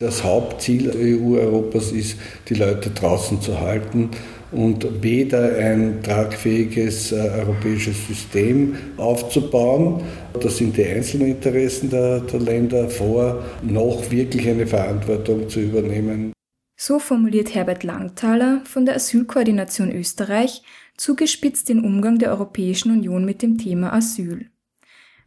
Das Hauptziel EU-Europas ist, die Leute draußen zu halten und weder ein tragfähiges äh, europäisches System aufzubauen, das sind die einzelnen Interessen der, der Länder vor, noch wirklich eine Verantwortung zu übernehmen. So formuliert Herbert Langthaler von der Asylkoordination Österreich zugespitzt den Umgang der Europäischen Union mit dem Thema Asyl.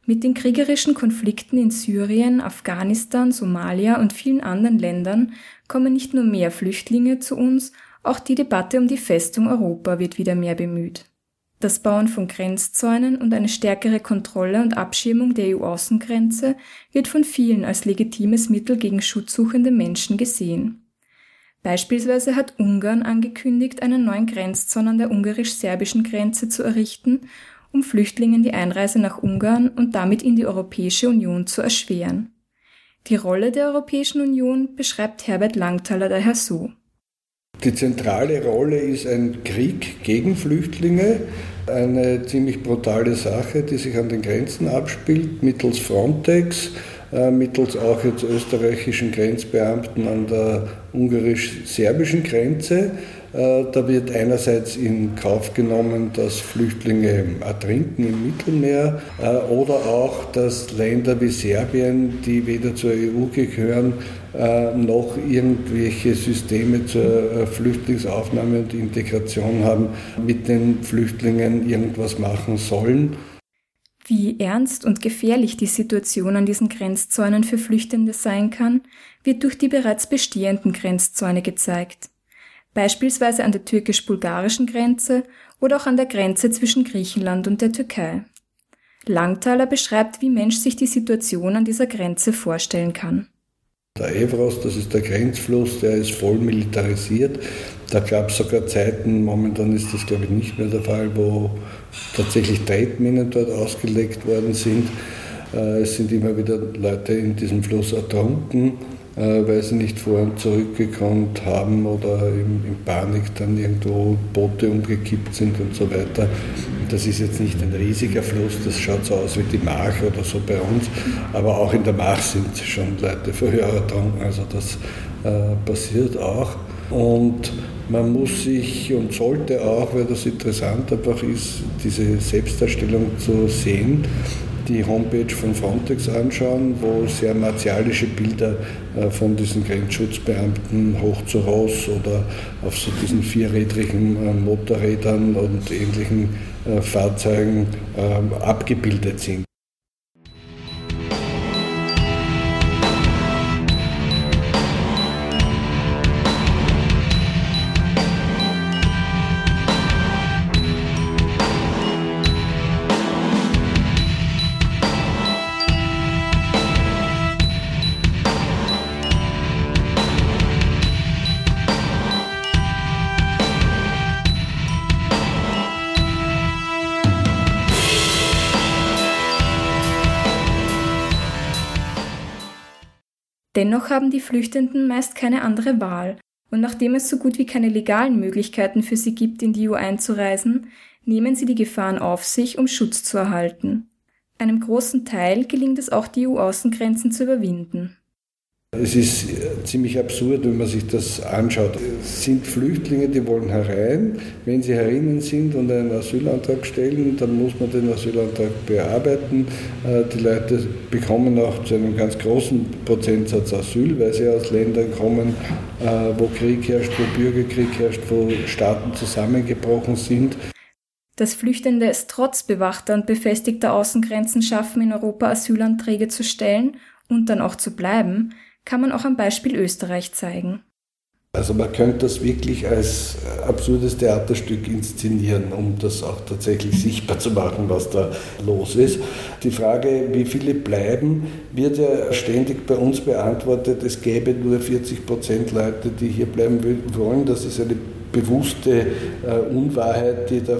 Mit den kriegerischen Konflikten in Syrien, Afghanistan, Somalia und vielen anderen Ländern kommen nicht nur mehr Flüchtlinge zu uns, auch die Debatte um die Festung Europa wird wieder mehr bemüht. Das Bauen von Grenzzäunen und eine stärkere Kontrolle und Abschirmung der EU-Außengrenze wird von vielen als legitimes Mittel gegen schutzsuchende Menschen gesehen. Beispielsweise hat Ungarn angekündigt, einen neuen Grenzzaun an der ungarisch-serbischen Grenze zu errichten, um Flüchtlingen die Einreise nach Ungarn und damit in die Europäische Union zu erschweren. Die Rolle der Europäischen Union beschreibt Herbert Langthaler daher so. Die zentrale Rolle ist ein Krieg gegen Flüchtlinge, eine ziemlich brutale Sache, die sich an den Grenzen abspielt, mittels Frontex, mittels auch jetzt österreichischen Grenzbeamten an der ungarisch-serbischen Grenze. Äh, da wird einerseits in Kauf genommen, dass Flüchtlinge ertrinken im Mittelmeer äh, oder auch, dass Länder wie Serbien, die weder zur EU gehören, noch irgendwelche Systeme zur Flüchtlingsaufnahme und Integration haben, mit den Flüchtlingen irgendwas machen sollen. Wie ernst und gefährlich die Situation an diesen Grenzzäunen für Flüchtende sein kann, wird durch die bereits bestehenden Grenzzäune gezeigt. Beispielsweise an der türkisch-bulgarischen Grenze oder auch an der Grenze zwischen Griechenland und der Türkei. Langthaler beschreibt, wie Mensch sich die Situation an dieser Grenze vorstellen kann. Der Evros, das ist der Grenzfluss, der ist voll militarisiert. Da gab es sogar Zeiten, momentan ist das glaube ich nicht mehr der Fall, wo tatsächlich Tretminen dort ausgelegt worden sind. Äh, es sind immer wieder Leute in diesem Fluss ertrunken. Äh, weil sie nicht vor und zurückgekommen haben oder in, in, Panik dann irgendwo Boote umgekippt sind und so weiter. Das ist jetzt nicht ein riesiger Fluss, das schaut so aus wie die Mach oder so bei uns, aber auch in der Mach sind schon Leute vorher ertrunken, also das äh, passiert auch. Und man muss sich und sollte auch, weil das interessant einfach ist, diese Selbstdarstellung zu sehen, die Homepage von Frontex anschauen, wo sehr martialische Bilder äh, von diesen Grenzschutzbeamten hoch zu Ross oder auf so diesen vierrädrigen äh, Motorrädern und ähnlichen äh, Fahrzeugen ähm, abgebildet sind. Dennoch haben die Flüchtenden meist keine andere Wahl, und nachdem es so gut wie keine legalen Möglichkeiten für sie gibt, in die EU einzureisen, nehmen sie die Gefahren auf sich, um Schutz zu erhalten. Einem großen Teil gelingt es auch, die EU-Außengrenzen zu überwinden. Es ist ziemlich absurd, wenn man sich das anschaut. Es sind Flüchtlinge, die wollen herein. Wenn sie herinnen sind und einen Asylantrag stellen, dann muss man den Asylantrag bearbeiten. Äh, die Leute bekommen auch zu einem ganz großen Prozentsatz Asyl, weil sie aus Ländern kommen, äh, wo Krieg herrscht, wo Bürgerkrieg herrscht, wo Staaten zusammengebrochen sind. Dass Flüchtende es trotz bewachter und befestigter Außengrenzen schaffen, in Europa Asylanträge zu stellen und dann auch zu bleiben, kann man auch am Beispiel Österreich zeigen. Also man könnte das wirklich als absurdes Theaterstück inszenieren, um das auch tatsächlich sichtbar zu machen, was da los ist. Die Frage, wie viele bleiben, wird ja ständig bei uns beantwortet. Es gäbe nur 40 Prozent Leute, die hier bleiben wollen. Das ist eine bewusste äh, Unwahrheit, die da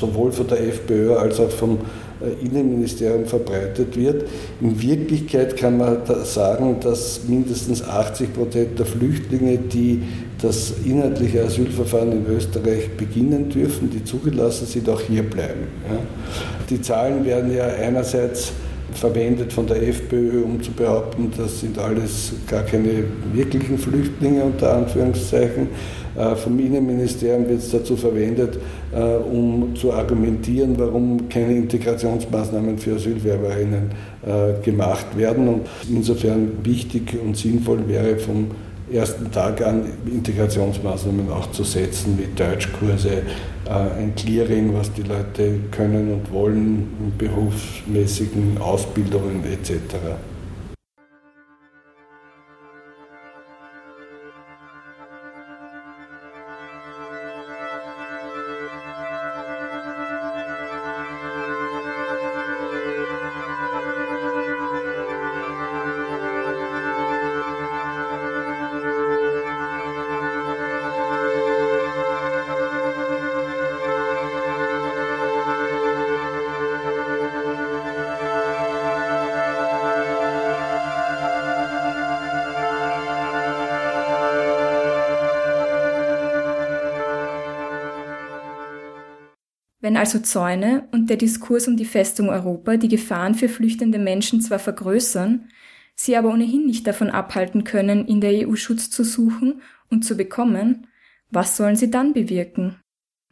sowohl von der FPÖ als auch vom äh, Innenministerium verbreitet wird. In Wirklichkeit kann man da sagen, dass mindestens 80 Prozent der Flüchtlinge, die das inhaltliche Asylverfahren in Österreich beginnen dürfen, die zugelassen sind, auch hier bleiben. Die Zahlen werden ja einerseits verwendet von der FPÖ, um zu behaupten, das sind alles gar keine wirklichen Flüchtlinge unter Anführungszeichen. Äh, vom Innenministerium wird es dazu verwendet, äh, um zu argumentieren, warum keine Integrationsmaßnahmen für Asylwerberinnen äh, gemacht werden. Und insofern wichtig und sinnvoll wäre vom ersten Tag an Integrationsmaßnahmen auch zu setzen, wie Deutschkurse, ein Clearing, was die Leute können und wollen, berufsmäßigen Ausbildungen etc. Wenn also Zäune und der Diskurs um die Festung Europa die Gefahren für flüchtende Menschen zwar vergrößern, sie aber ohnehin nicht davon abhalten können, in der EU Schutz zu suchen und zu bekommen, was sollen sie dann bewirken?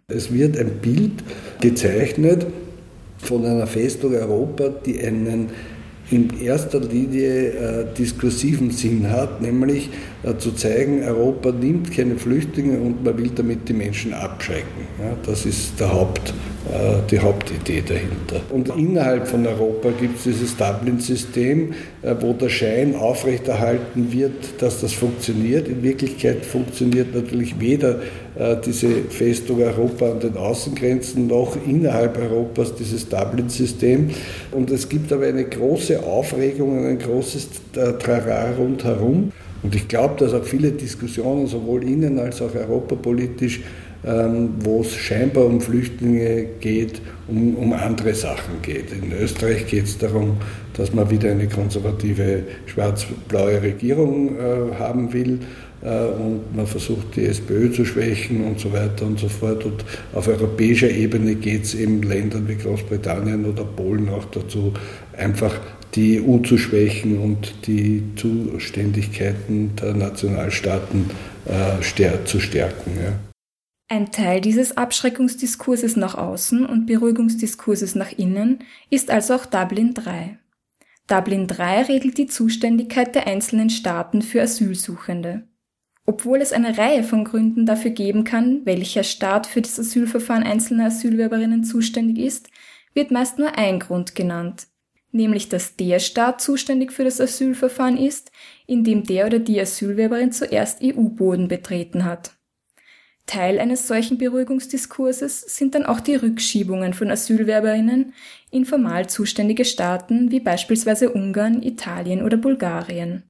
Es wird ein Bild gezeichnet von einer Festung Europa, die einen in erster Linie äh, diskursiven Sinn hat, nämlich äh, zu zeigen, Europa nimmt keine Flüchtlinge und man will damit die Menschen abschrecken. Ja, das ist der Haupt, äh, die Hauptidee dahinter. Und innerhalb von Europa gibt es dieses Dublin-System, äh, wo der Schein aufrechterhalten wird, dass das funktioniert. In Wirklichkeit funktioniert natürlich weder äh, diese Festung Europa an den Außengrenzen noch innerhalb Europas dieses Dublin-System. Und es gibt aber eine große Aufregung, ein großes Trara rundherum. Und ich glaube, dass auch viele Diskussionen, sowohl innen als auch europapolitisch, ähm, wo es scheinbar um Flüchtlinge geht, um, um andere Sachen geht. In Österreich geht es darum, dass man wieder eine konservative schwarz-blaue Regierung äh, haben will äh, und man versucht die SPÖ zu schwächen und so weiter und so fort. Und auf europäischer Ebene geht es eben Ländern wie Großbritannien oder Polen auch dazu, einfach die EU zu schwächen und die Zuständigkeiten der Nationalstaaten äh, zu stärken. Ja. Ein Teil dieses Abschreckungsdiskurses nach außen und Beruhigungsdiskurses nach innen ist also auch Dublin III. Dublin III regelt die Zuständigkeit der einzelnen Staaten für Asylsuchende. Obwohl es eine Reihe von Gründen dafür geben kann, welcher Staat für das Asylverfahren einzelner Asylwerberinnen zuständig ist, wird meist nur ein Grund genannt, nämlich dass der Staat zuständig für das Asylverfahren ist, in dem der oder die Asylwerberin zuerst EU-Boden betreten hat. Teil eines solchen Beruhigungsdiskurses sind dann auch die Rückschiebungen von Asylwerberinnen in formal zuständige Staaten wie beispielsweise Ungarn, Italien oder Bulgarien.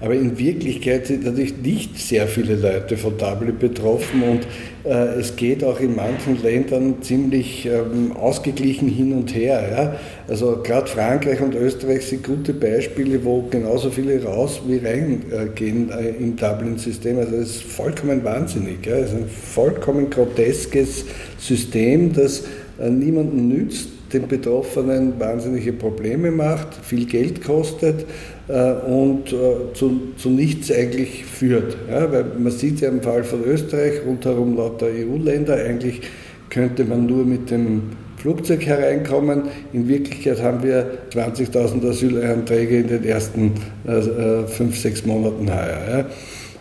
Aber in Wirklichkeit sind natürlich nicht sehr viele Leute von Dublin betroffen und äh, es geht auch in manchen Ländern ziemlich ähm, ausgeglichen hin und her. Ja? Also gerade Frankreich und Österreich sind gute Beispiele, wo genauso viele raus wie reingehen äh, im Dublin-System. Also es ist vollkommen wahnsinnig. Ja? Es ist ein vollkommen groteskes System, das äh, niemanden nützt den Betroffenen wahnsinnige Probleme macht, viel Geld kostet äh, und äh, zu, zu, nichts eigentlich führt. Ja, weil man sieht ja im Fall von Österreich rundherum lauter EU-Länder, eigentlich könnte man nur mit dem Flugzeug hereinkommen. In Wirklichkeit haben wir 20.000 Asylanträge in den ersten äh, fünf, sechs Monaten heuer. Ja.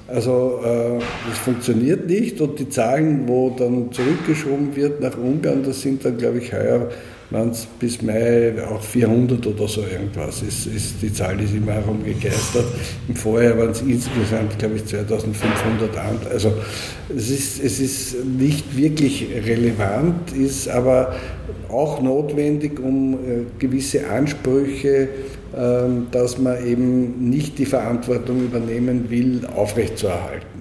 Also äh, das funktioniert nicht und die Zahlen, wo dann zurückgeschoben wird nach Ungarn, das sind dann, glaube ich, heuer waren es bis Mai auch 400 oder so irgendwas. Ist, ist, die Zahl ist immer herumgegeistert. Im Vorjahr waren es insgesamt, glaube ich, 2500 Amt. Also es ist, es ist nicht wirklich relevant, ist aber auch notwendig, um äh, gewisse Ansprüche, äh, dass man eben nicht die Verantwortung übernehmen will, aufrechtzuerhalten.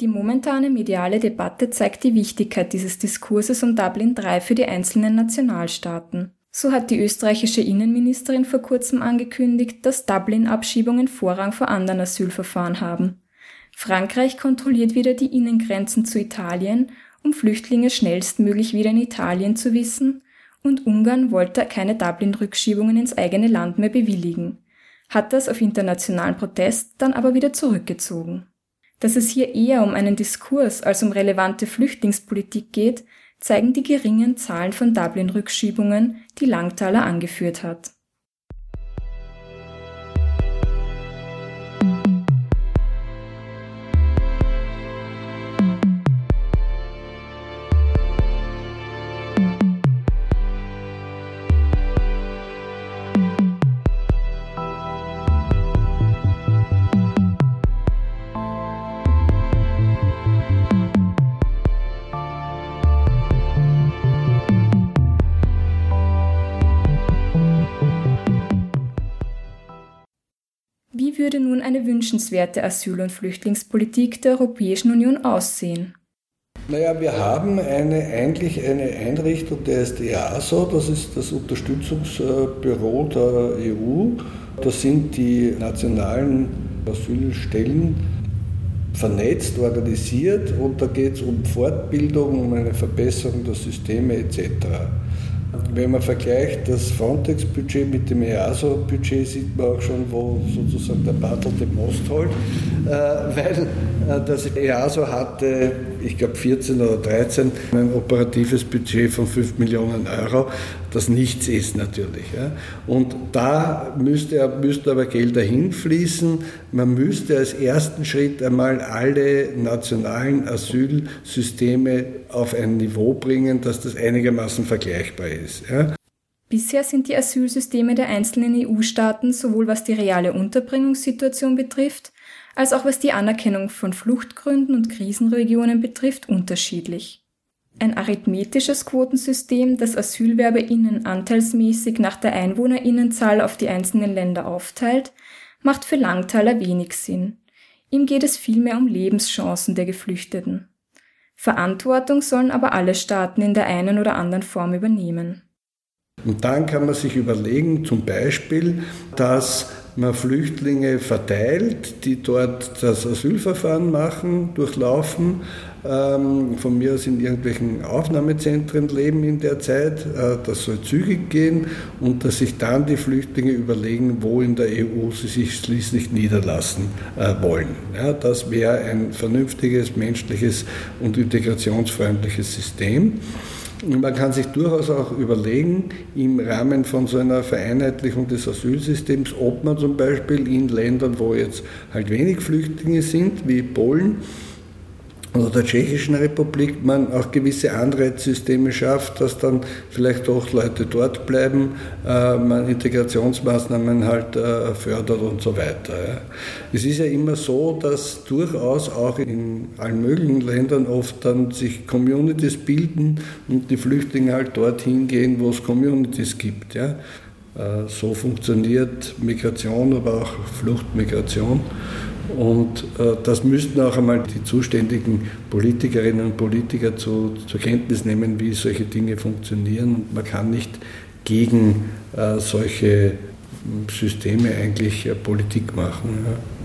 Die momentane mediale Debatte zeigt die Wichtigkeit dieses Diskurses um Dublin III für die einzelnen Nationalstaaten. So hat die österreichische Innenministerin vor kurzem angekündigt, dass Dublin-Abschiebungen Vorrang vor anderen Asylverfahren haben. Frankreich kontrolliert wieder die Innengrenzen zu Italien, um Flüchtlinge schnellstmöglich wieder in Italien zu wissen, und Ungarn wollte keine Dublin-Rückschiebungen ins eigene Land mehr bewilligen, hat das auf internationalen Protest dann aber wieder zurückgezogen. Dass es hier eher um einen Diskurs als um relevante Flüchtlingspolitik geht, zeigen die geringen Zahlen von Dublin-Rückschiebungen, die Langtaler angeführt hat. Würde nun eine wünschenswerte Asyl- und Flüchtlingspolitik der Europäischen Union aussehen? Naja, wir haben eine, eigentlich eine Einrichtung, der ist EASO, das ist das Unterstützungsbüro der EU. Das sind die nationalen Asylstellen vernetzt, organisiert und da geht es um Fortbildung, um eine Verbesserung der Systeme etc. Wenn man vergleicht das Frontex-Budget mit dem EASO-Budget, sieht man auch schon, wo sozusagen der Battle den Most holt, äh, weil äh, das EASO hatte, ich glaube 14 oder 13, ein operatives Budget von 5 Millionen Euro, das nichts ist natürlich. Und da müsste, müsste aber Gelder hinfließen. Man müsste als ersten Schritt einmal alle nationalen Asylsysteme auf ein Niveau bringen, dass das einigermaßen vergleichbar ist. Bisher sind die Asylsysteme der einzelnen EU-Staaten sowohl was die reale Unterbringungssituation betrifft, als auch was die Anerkennung von Fluchtgründen und Krisenregionen betrifft, unterschiedlich. Ein arithmetisches Quotensystem, das AsylwerberInnen anteilsmäßig nach der EinwohnerInnenzahl auf die einzelnen Länder aufteilt, macht für Langtaler wenig Sinn. Ihm geht es vielmehr um Lebenschancen der Geflüchteten. Verantwortung sollen aber alle Staaten in der einen oder anderen Form übernehmen. Und dann kann man sich überlegen, zum Beispiel, dass man Flüchtlinge verteilt, die dort das Asylverfahren machen, durchlaufen, ähm, von mir aus in irgendwelchen Aufnahmezentren leben in der Zeit. Äh, das soll zügig gehen und dass sich dann die Flüchtlinge überlegen, wo in der EU sie sich schließlich niederlassen äh, wollen. Ja, das wäre ein vernünftiges, menschliches und integrationsfreundliches System. Man kann sich durchaus auch überlegen, im Rahmen von so einer Vereinheitlichung des Asylsystems, ob man zum Beispiel in Ländern, wo jetzt halt wenig Flüchtlinge sind, wie Polen, oder der Tschechischen Republik man auch gewisse Anreizsysteme schafft, dass dann vielleicht doch Leute dort bleiben, äh, man Integrationsmaßnahmen halt äh, fördert und so weiter. Es ist ja immer so, dass durchaus auch in allen möglichen Ländern oft dann sich Communities bilden und die Flüchtlinge halt dorthin gehen, wo es Communities gibt. Äh, so funktioniert Migration, aber auch Fluchtmigration. Und äh, das müssten auch einmal die zuständigen Politikerinnen und Politiker zu, zur Kenntnis nehmen, wie solche Dinge funktionieren. Und man kann nicht gegen äh, solche Systeme eigentlich äh, Politik machen. Ja.